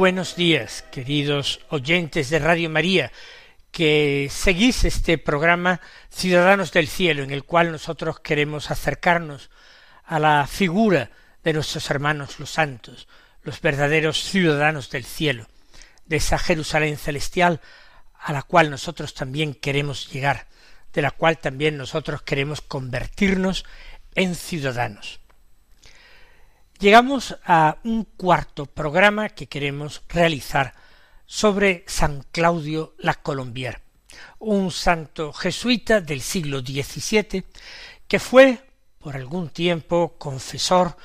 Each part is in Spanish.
Buenos días, queridos oyentes de Radio María, que seguís este programa Ciudadanos del Cielo, en el cual nosotros queremos acercarnos a la figura de nuestros hermanos los santos, los verdaderos ciudadanos del cielo, de esa Jerusalén celestial a la cual nosotros también queremos llegar, de la cual también nosotros queremos convertirnos en ciudadanos. Llegamos a un cuarto programa que queremos realizar sobre San Claudio la Colombier, un santo jesuita del siglo XVII que fue por algún tiempo confesor,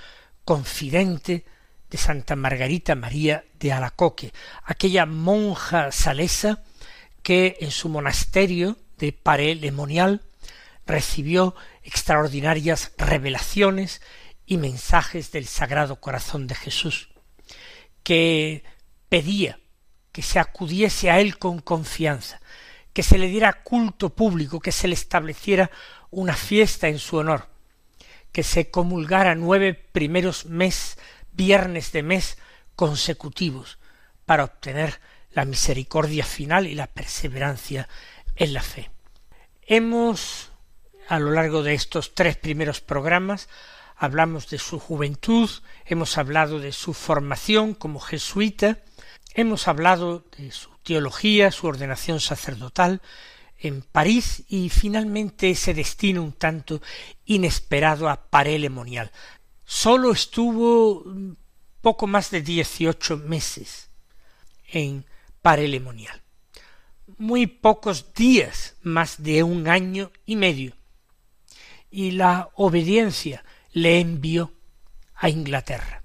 confidente de Santa Margarita María de Alacoque, aquella monja salesa que en su monasterio de Paré Lemonial recibió extraordinarias revelaciones y mensajes del Sagrado Corazón de Jesús, que pedía que se acudiese a él con confianza, que se le diera culto público, que se le estableciera una fiesta en su honor, que se comulgara nueve primeros mes, viernes de mes consecutivos, para obtener la misericordia final y la perseverancia en la fe. Hemos, a lo largo de estos tres primeros programas, hablamos de su juventud, hemos hablado de su formación como jesuita, hemos hablado de su teología, su ordenación sacerdotal en París y finalmente ese destino un tanto inesperado a Paré-Lemonial. Solo estuvo poco más de dieciocho meses en Paré-Lemonial. Muy pocos días, más de un año y medio. Y la obediencia le envió a Inglaterra.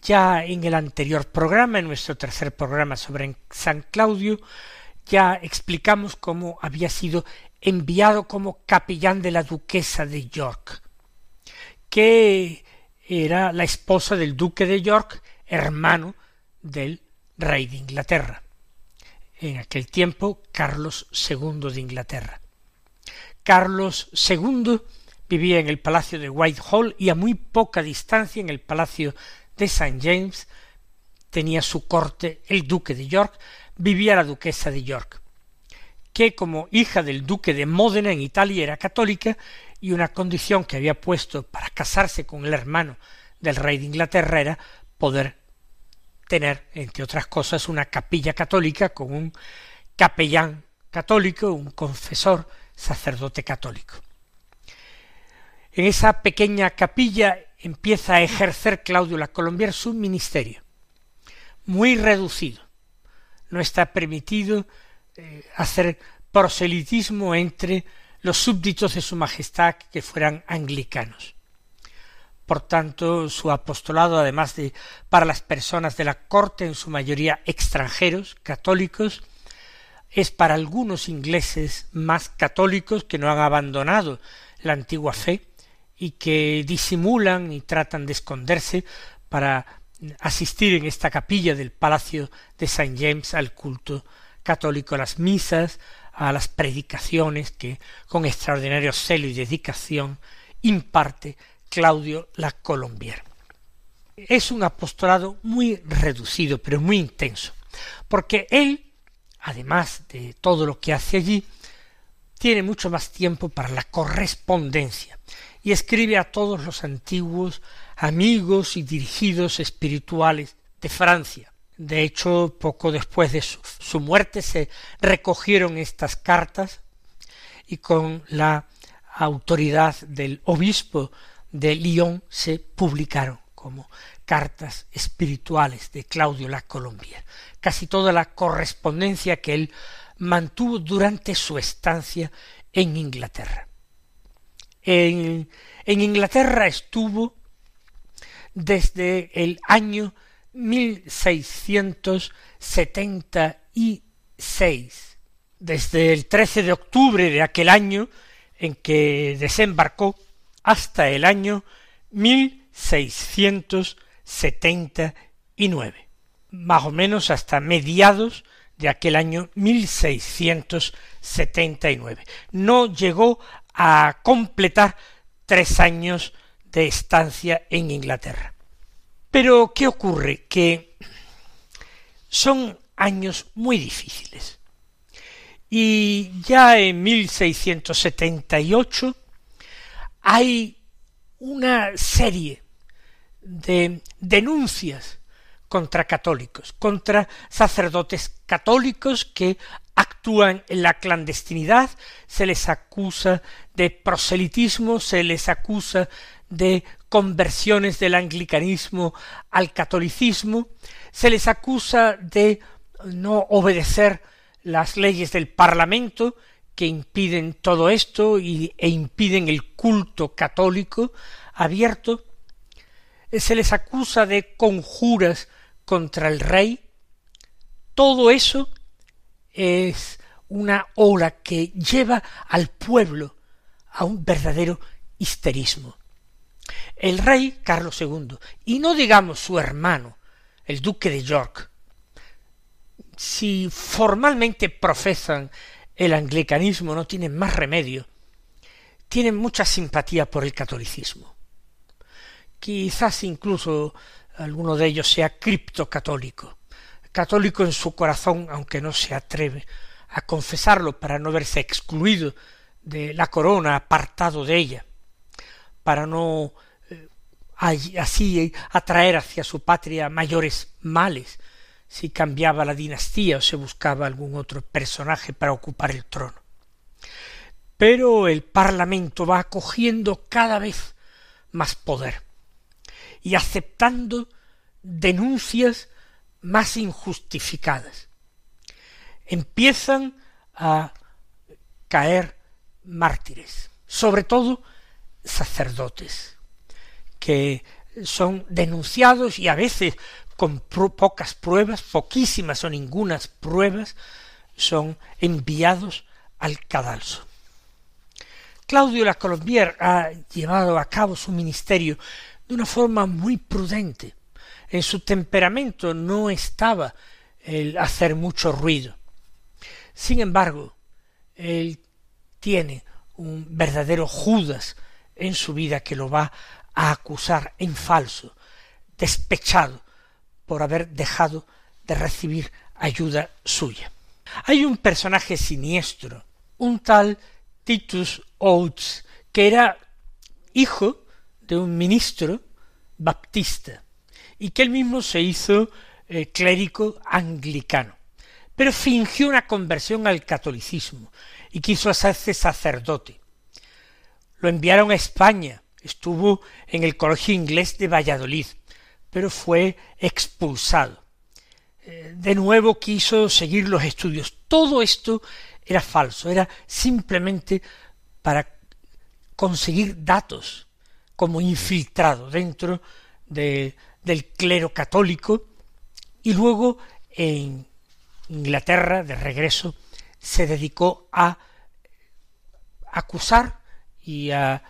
Ya en el anterior programa, en nuestro tercer programa sobre San Claudio, ya explicamos cómo había sido enviado como capellán de la duquesa de York, que era la esposa del duque de York, hermano del rey de Inglaterra. En aquel tiempo, Carlos II de Inglaterra. Carlos II Vivía en el palacio de Whitehall y a muy poca distancia en el palacio de St. James tenía su corte el duque de York, vivía la duquesa de York, que como hija del duque de Módena en Italia era católica y una condición que había puesto para casarse con el hermano del rey de Inglaterra era poder tener, entre otras cosas, una capilla católica con un capellán católico, un confesor, sacerdote católico. En esa pequeña capilla empieza a ejercer Claudio la Colombier su ministerio, muy reducido. No está permitido eh, hacer proselitismo entre los súbditos de su majestad que fueran anglicanos. Por tanto, su apostolado, además de para las personas de la corte, en su mayoría extranjeros, católicos, es para algunos ingleses más católicos que no han abandonado la antigua fe, y que disimulan y tratan de esconderse para asistir en esta capilla del Palacio de Saint James al culto católico, a las misas, a las predicaciones que con extraordinario celo y dedicación imparte Claudio la Colombier. Es un apostolado muy reducido, pero muy intenso, porque él, además de todo lo que hace allí, tiene mucho más tiempo para la correspondencia, y escribe a todos los antiguos amigos y dirigidos espirituales de Francia. De hecho, poco después de su, muerte se recogieron estas cartas y con la autoridad del obispo de Lyon se publicaron como cartas espirituales de Claudio la Colombia. Casi toda la correspondencia que él mantuvo durante su estancia en Inglaterra En, Inglaterra estuvo desde el año 1676, desde el 13 de octubre de aquel año en que desembarcó hasta el año 1679, más o menos hasta mediados de aquel año 1679. No llegó a completar tres años de estancia en Inglaterra. Pero, ¿qué ocurre? Que son años muy difíciles. Y ya en 1678 hay una serie de denuncias contra católicos, contra sacerdotes católicos que actúan en la clandestinidad, se les acusa de proselitismo, se les acusa de conversiones del anglicanismo al catolicismo, se les acusa de no obedecer las leyes del Parlamento que impiden todo esto y, e impiden el culto católico abierto, se les acusa de conjuras contra el rey, todo eso es una ola que lleva al pueblo a un verdadero histerismo el rey Carlos II, y no digamos su hermano, el duque de York, si formalmente profesan el anglicanismo, no tienen más remedio, tienen mucha simpatía por el catolicismo. Quizás incluso alguno de ellos sea criptocatólico, católico en su corazón, aunque no se atreve a confesarlo para no verse excluido de la corona, apartado de ella, para no así atraer hacia su patria mayores males si cambiaba la dinastía o se buscaba algún otro personaje para ocupar el trono. Pero el Parlamento va cogiendo cada vez más poder y aceptando denuncias más injustificadas. Empiezan a caer mártires, sobre todo sacerdotes que son denunciados y a veces con pocas pruebas, poquísimas o ningunas pruebas, son enviados al cadalso. Claudio la Colombier ha llevado a cabo su ministerio de una forma muy prudente. En su temperamento no estaba el hacer mucho ruido. Sin embargo, él tiene un verdadero Judas en su vida que lo va a acusar en falso, despechado por haber dejado de recibir ayuda suya. Hay un personaje siniestro, un tal Titus Oates, que era hijo de un ministro baptista y que él mismo se hizo eh, clérigo anglicano, pero fingió una conversión al catolicismo y quiso hacerse sacerdote. Lo enviaron a España estuvo en el Colegio Inglés de Valladolid, pero fue expulsado. Eh, de nuevo quiso seguir los estudios. Todo esto era falso, era simplemente para conseguir datos como infiltrado dentro del clero católico y luego en Inglaterra, de regreso, se dedicó a acusar y a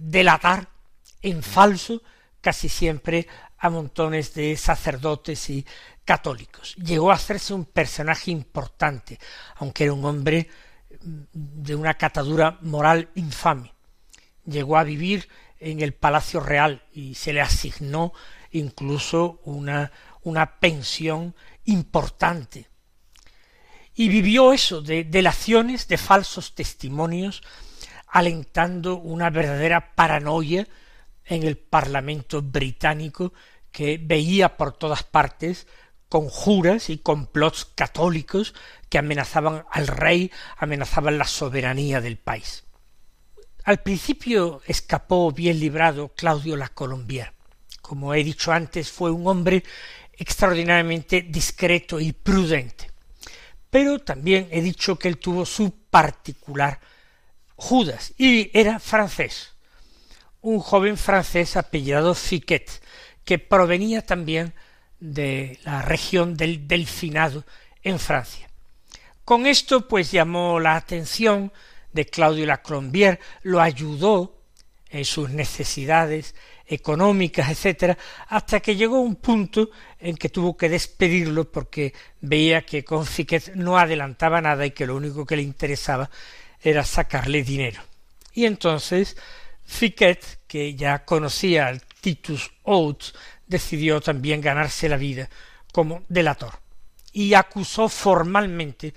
delatar en falso casi siempre a montones de sacerdotes y católicos. Llegó a hacerse un personaje importante, aunque era un hombre mm, de una catadura moral infame. Llegó a vivir en el Palacio Real y se le asignó incluso una, una pensión importante. Y vivió eso de delaciones, de falsos testimonios, alentando una verdadera paranoia en el Parlamento británico que veía por todas partes conjuras y complots católicos que amenazaban al rey, amenazaban la soberanía del país. Al principio escapó bien librado Claudio la Colombier. Como he dicho antes, fue un hombre extraordinariamente discreto y prudente. Pero también he dicho que él tuvo su particular Judas, y era francés, un joven francés apellidado Fiquet, que provenía también de la región del Delfinado en Francia. Con esto pues llamó la atención de Claudio Lacrombier, lo ayudó en sus necesidades económicas, etcétera, hasta que llegó un punto en que tuvo que despedirlo porque veía que con Fiquet no adelantaba nada y que lo único que le interesaba era sacarle dinero. Y entonces Fiquet, que ya conocía al Titus Oates, decidió también ganarse la vida como delator y acusó formalmente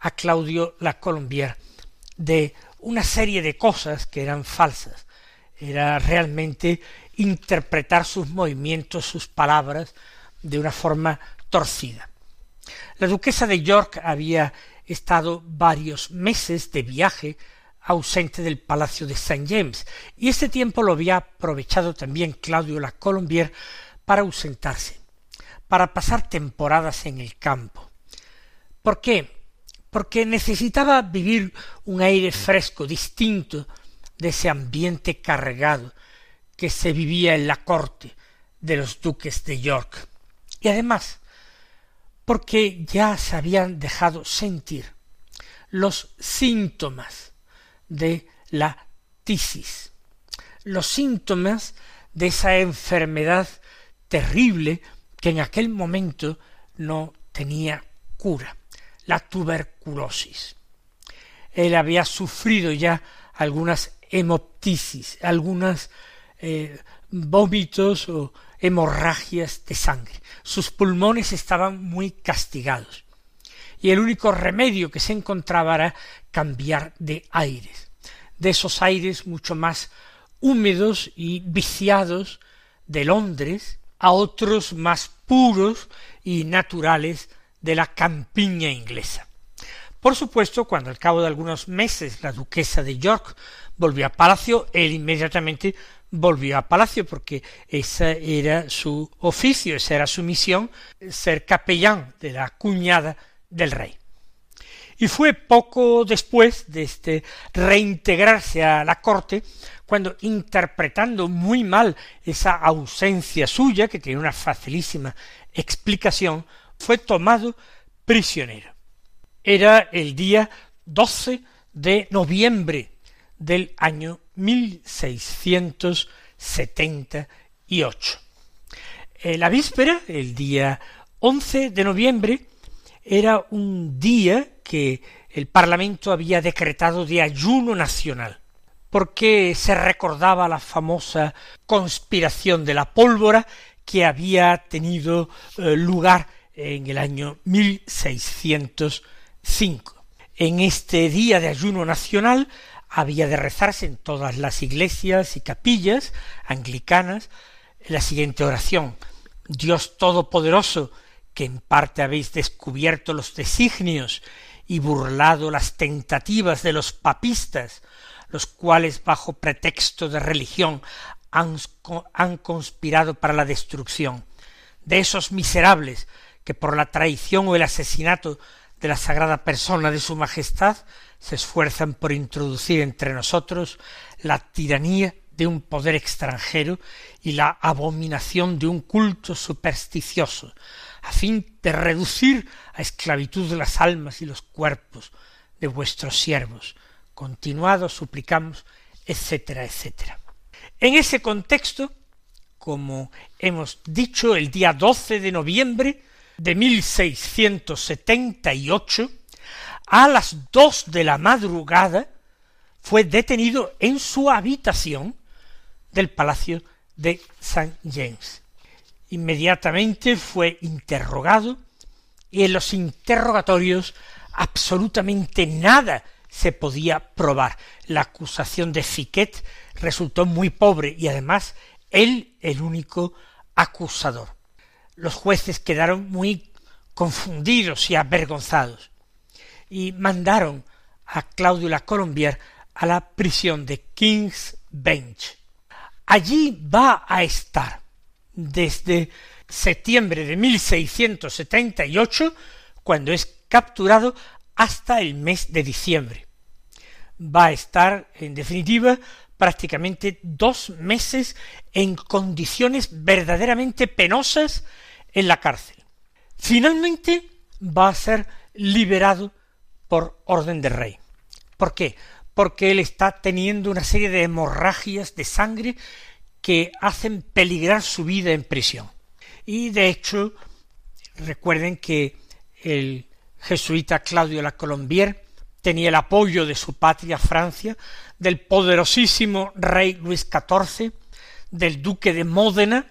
a Claudio la Colombier de una serie de cosas que eran falsas. Era realmente interpretar sus movimientos, sus palabras, de una forma torcida. La duquesa de York había estado varios meses de viaje ausente del palacio de Saint James, y este tiempo lo había aprovechado también Claudio la Colombier para ausentarse, para pasar temporadas en el campo. ¿Por qué? Porque necesitaba vivir un aire fresco, distinto de ese ambiente cargado que se vivía en la corte de los duques de York. Y además, porque ya se habían dejado sentir los síntomas de la tisis, los síntomas de esa enfermedad terrible que en aquel momento no tenía cura, la tuberculosis. Él había sufrido ya algunas hemoptisis, algunas eh, vómitos o hemorragias de sangre. Sus pulmones estaban muy castigados y el único remedio que se encontraba era cambiar de aires, de esos aires mucho más húmedos y viciados de Londres a otros más puros y naturales de la campiña inglesa. Por supuesto, cuando al cabo de algunos meses la duquesa de York volvió a palacio, él inmediatamente volvió a palacio porque ese era su oficio, esa era su misión, ser capellán de la cuñada del rey. Y fue poco después de este reintegrarse a la corte, cuando interpretando muy mal esa ausencia suya, que tiene una facilísima explicación, fue tomado prisionero. Era el día 12 de noviembre del año 1678. la víspera, el día 11 de noviembre, era un día que el Parlamento había decretado de ayuno nacional, porque se recordaba la famosa conspiración de la pólvora que había tenido eh, lugar en el año 1605. En este día de ayuno nacional había de rezarse en todas las iglesias y capillas anglicanas la siguiente oración. Dios Todopoderoso, que en parte habéis descubierto los designios y burlado las tentativas de los papistas, los cuales bajo pretexto de religión han, han, conspirado para la destrucción. De esos miserables que por la traición o el asesinato de la sagrada persona de su majestad se esfuerzan por introducir entre nosotros la tiranía de un poder extranjero y la abominación de un culto supersticioso, a fin de reducir a esclavitud las almas y los cuerpos de vuestros siervos. Continuado suplicamos, etcétera, etcétera. En ese contexto, como hemos dicho, el día 12 de noviembre de 1678, a las dos de la madrugada, fue detenido en su habitación del Palacio de St. James. Inmediatamente fue interrogado y en los interrogatorios absolutamente nada se podía probar. La acusación de Fiquet resultó muy pobre y además él el único acusador. Los jueces quedaron muy confundidos y avergonzados y mandaron a Claudio la Colombier a la prisión de King's Bench. Allí va a estar desde septiembre de 1678, cuando es capturado, hasta el mes de diciembre. Va a estar, en definitiva, prácticamente dos meses en condiciones verdaderamente penosas en la cárcel. Finalmente va a ser liberado por orden del rey. ¿Por qué? Porque él está teniendo una serie de hemorragias de sangre que hacen peligrar su vida en prisión. Y de hecho, recuerden que el jesuita Claudio la Colombier tenía el apoyo de su patria Francia, del poderosísimo rey Luis XIV, del duque de Módena,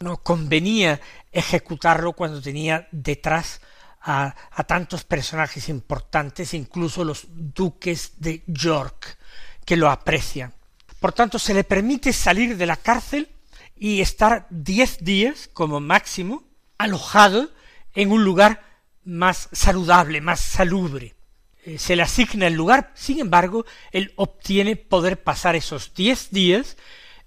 no convenía ejecutarlo cuando tenía detrás a, tantos personajes importantes, incluso los duques de York, que lo aprecian. Por tanto, se le permite salir de la cárcel y estar diez días como máximo alojado en un lugar más saludable, más salubre. Eh, se le asigna el lugar, sin embargo, él obtiene poder pasar esos diez días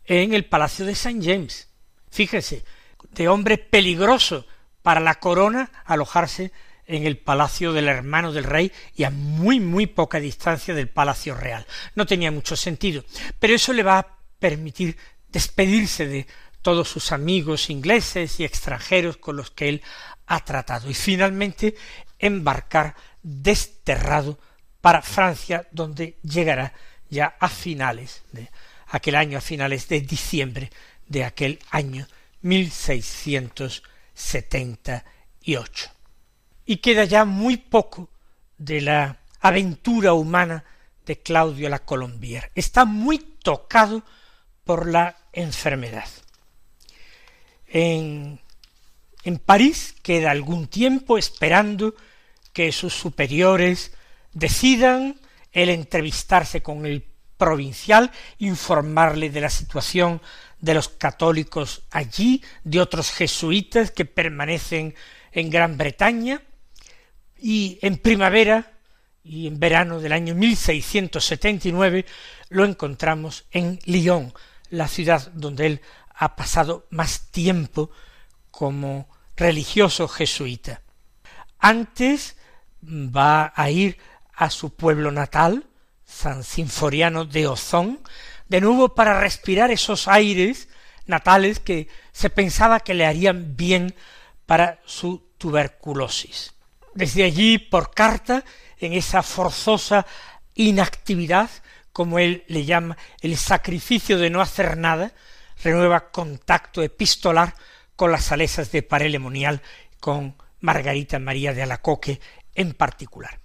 en el Palacio de Saint James. Fíjese, de hombre peligroso para la corona alojarse en el palacio del hermano del rey y a muy muy poca distancia del palacio real. No tenía mucho sentido, pero eso le va a permitir despedirse de todos sus amigos ingleses y extranjeros con los que él ha tratado y finalmente embarcar desterrado para Francia donde llegará ya a finales de aquel año, a finales de diciembre de aquel año 1678 y queda ya muy poco de la aventura humana de Claudio la Colombier. Está muy tocado por la enfermedad. En, en París queda algún tiempo esperando que sus superiores decidan el entrevistarse con el provincial, informarle de la situación de los católicos allí, de otros jesuitas que permanecen en Gran Bretaña, y en primavera y en verano del año 1679 lo encontramos en Lyon, la ciudad donde él ha pasado más tiempo como religioso jesuita. Antes va a ir a su pueblo natal, San Sinforiano de Ozón, de nuevo para respirar esos aires natales que se pensaba que le harían bien para su tuberculosis desde allí por carta, en esa forzosa inactividad, como él le llama el sacrificio de no hacer nada, renueva contacto epistolar con las salesas de Parelemonial, con Margarita María de Alacoque en particular.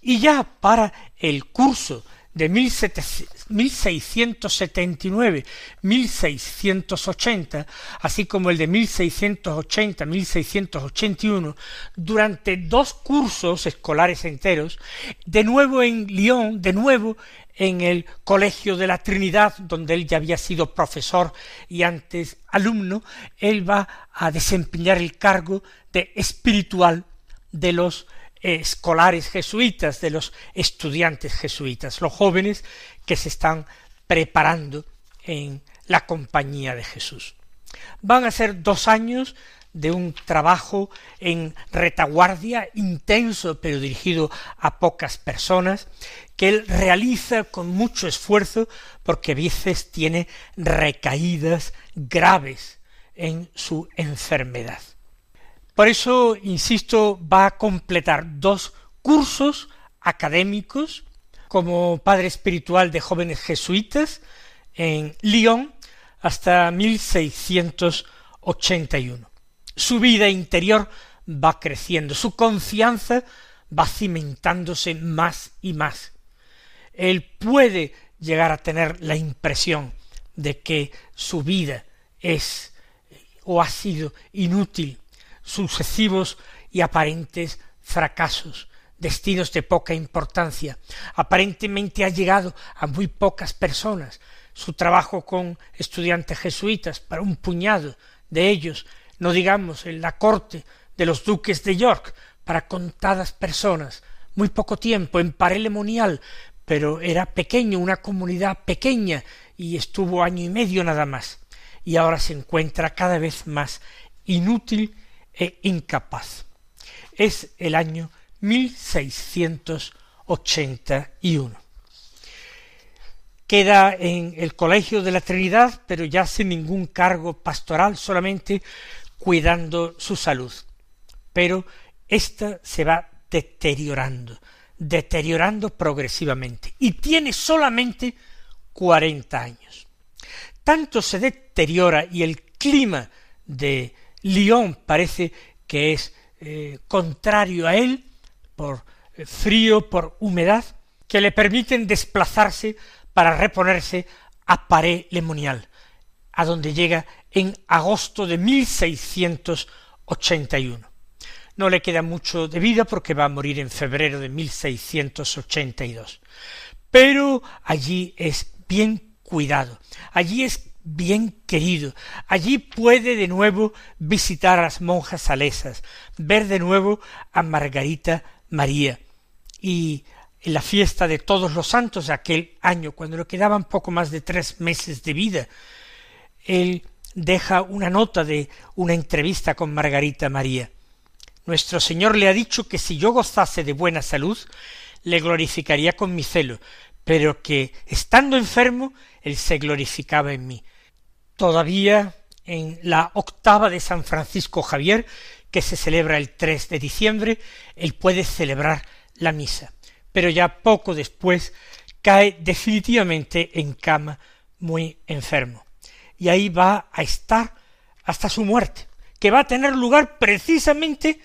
Y ya para el curso de 1679-1680, así como el de 1680-1681, durante dos cursos escolares enteros, de nuevo en Lyon, de nuevo en el Colegio de la Trinidad, donde él ya había sido profesor y antes alumno, él va a desempeñar el cargo de espiritual de los escolares jesuitas, de los estudiantes jesuitas, los jóvenes que se están preparando en la compañía de Jesús. Van a ser dos años de un trabajo en retaguardia intenso pero dirigido a pocas personas que él realiza con mucho esfuerzo porque a veces tiene recaídas graves en su enfermedad. Por eso, insisto, va a completar dos cursos académicos como padre espiritual de jóvenes jesuitas en Lyon hasta 1681. Su vida interior va creciendo, su confianza va cimentándose más y más. Él puede llegar a tener la impresión de que su vida es o ha sido inútil sucesivos y aparentes fracasos, destinos de poca importancia. Aparentemente ha llegado a muy pocas personas. Su trabajo con estudiantes jesuitas para un puñado de ellos, no digamos en la corte de los duques de York, para contadas personas, muy poco tiempo en Parelemonial, pero era pequeño, una comunidad pequeña, y estuvo año y medio nada más, y ahora se encuentra cada vez más inútil e incapaz. Es el año 1681. queda en el Colegio de la Trinidad, pero ya sin ningún cargo pastoral, solamente cuidando su salud. Pero ésta se va deteriorando, deteriorando progresivamente, y tiene solamente cuarenta años. Tanto se deteriora y el clima de Lyon parece que es eh, contrario a él, por eh, frío, por humedad, que le permiten desplazarse para reponerse a Paré Lemonial, a donde llega en agosto de 1681. No le queda mucho de vida porque va a morir en febrero de 1682. Pero allí es bien cuidado, allí es bien querido, allí puede de nuevo visitar a las monjas salesas, ver de nuevo a Margarita María y en la fiesta de todos los santos de aquel año, cuando le quedaban poco más de tres meses de vida, él deja una nota de una entrevista con Margarita María. Nuestro Señor le ha dicho que si yo gozase de buena salud, le glorificaría con mi celo, pero que estando enfermo, él se glorificaba en mí. Todavía en la octava de San Francisco Javier, que se celebra el 3 de diciembre, él puede celebrar la misa pero ya poco después cae definitivamente en cama muy enfermo. Y ahí va a estar hasta su muerte, que va a tener lugar precisamente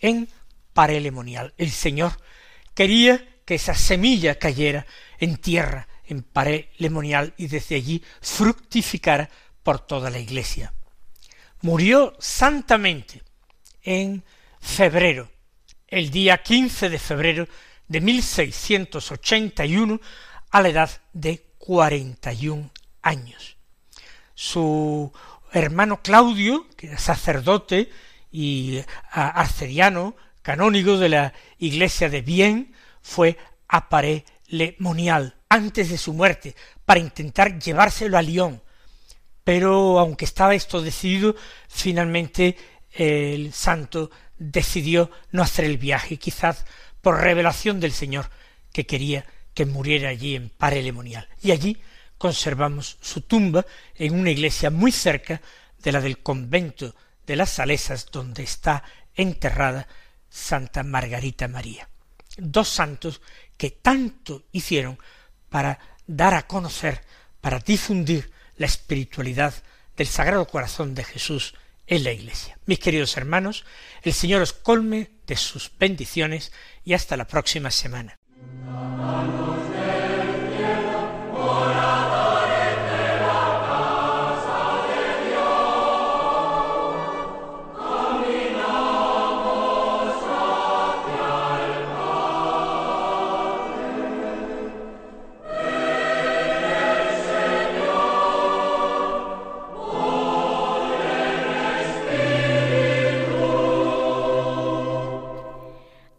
en Parelemonial. El Señor quería que esa semilla cayera en tierra, en Parelemonial, y desde allí fructificara por toda la iglesia. Murió santamente en febrero, el día quince de febrero de 1681 a la edad de 41 años. Su hermano Claudio, que era sacerdote y arcediano, canónigo de la iglesia de Bien, fue a Paré Monial antes de su muerte para intentar llevárselo a Lyon. Pero aunque estaba esto decidido, finalmente el santo decidió no hacer el viaje, quizás por revelación del Señor, que quería que muriera allí en Parelemonial. Y allí conservamos su tumba en una iglesia muy cerca de la del convento de las Salesas, donde está enterrada Santa Margarita María. Dos santos que tanto hicieron para dar a conocer, para difundir la espiritualidad del Sagrado Corazón de Jesús en la Iglesia. Mis queridos hermanos, el Señor os colme de sus bendiciones y hasta la próxima semana.